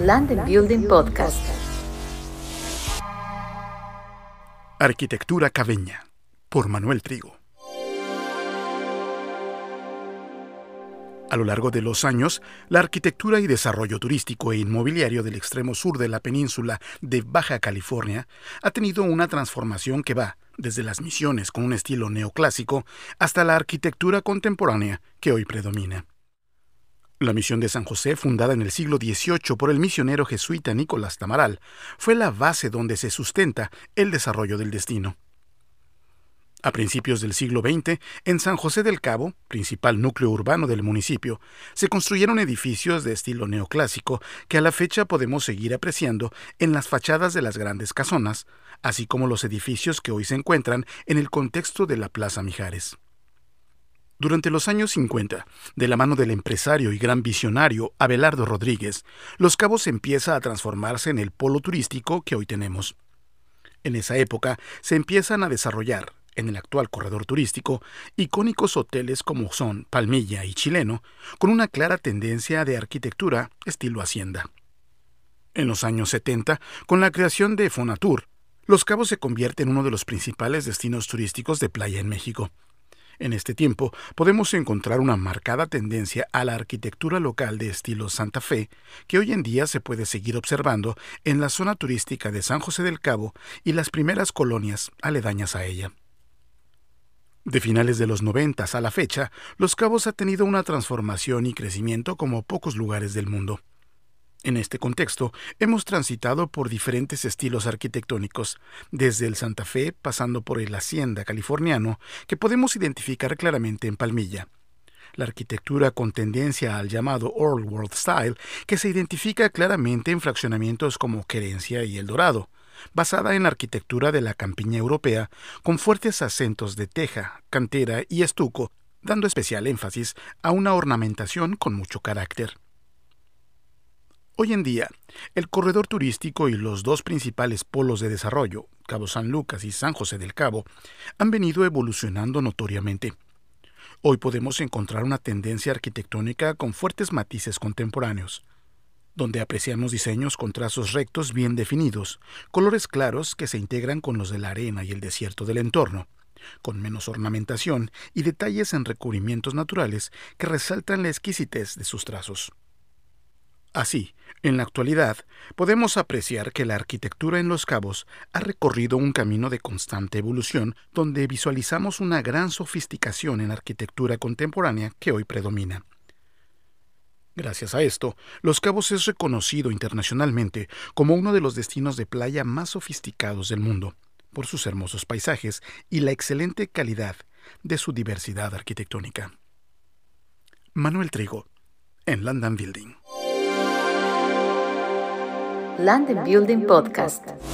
Land and Building Podcast. Arquitectura Cabeña, por Manuel Trigo. A lo largo de los años, la arquitectura y desarrollo turístico e inmobiliario del extremo sur de la península de Baja California ha tenido una transformación que va desde las misiones con un estilo neoclásico hasta la arquitectura contemporánea que hoy predomina. La misión de San José, fundada en el siglo XVIII por el misionero jesuita Nicolás Tamaral, fue la base donde se sustenta el desarrollo del destino. A principios del siglo XX, en San José del Cabo, principal núcleo urbano del municipio, se construyeron edificios de estilo neoclásico que a la fecha podemos seguir apreciando en las fachadas de las grandes casonas, así como los edificios que hoy se encuentran en el contexto de la Plaza Mijares. Durante los años 50, de la mano del empresario y gran visionario Abelardo Rodríguez, Los Cabos empieza a transformarse en el polo turístico que hoy tenemos. En esa época se empiezan a desarrollar, en el actual corredor turístico, icónicos hoteles como son Palmilla y Chileno, con una clara tendencia de arquitectura estilo hacienda. En los años 70, con la creación de Fonatur, Los Cabos se convierte en uno de los principales destinos turísticos de playa en México. En este tiempo podemos encontrar una marcada tendencia a la arquitectura local de estilo Santa Fe, que hoy en día se puede seguir observando en la zona turística de San José del Cabo y las primeras colonias aledañas a ella. De finales de los noventas a la fecha, Los Cabos ha tenido una transformación y crecimiento como pocos lugares del mundo. En este contexto, hemos transitado por diferentes estilos arquitectónicos, desde el Santa Fe pasando por el Hacienda californiano, que podemos identificar claramente en Palmilla. La arquitectura con tendencia al llamado Old World Style, que se identifica claramente en fraccionamientos como Querencia y El Dorado, basada en la arquitectura de la campiña europea, con fuertes acentos de teja, cantera y estuco, dando especial énfasis a una ornamentación con mucho carácter. Hoy en día, el corredor turístico y los dos principales polos de desarrollo, Cabo San Lucas y San José del Cabo, han venido evolucionando notoriamente. Hoy podemos encontrar una tendencia arquitectónica con fuertes matices contemporáneos, donde apreciamos diseños con trazos rectos bien definidos, colores claros que se integran con los de la arena y el desierto del entorno, con menos ornamentación y detalles en recubrimientos naturales que resaltan la exquisitez de sus trazos. Así, en la actualidad, podemos apreciar que la arquitectura en Los Cabos ha recorrido un camino de constante evolución donde visualizamos una gran sofisticación en arquitectura contemporánea que hoy predomina. Gracias a esto, Los Cabos es reconocido internacionalmente como uno de los destinos de playa más sofisticados del mundo, por sus hermosos paisajes y la excelente calidad de su diversidad arquitectónica. Manuel Trigo, en London Building. Land and Building Podcast.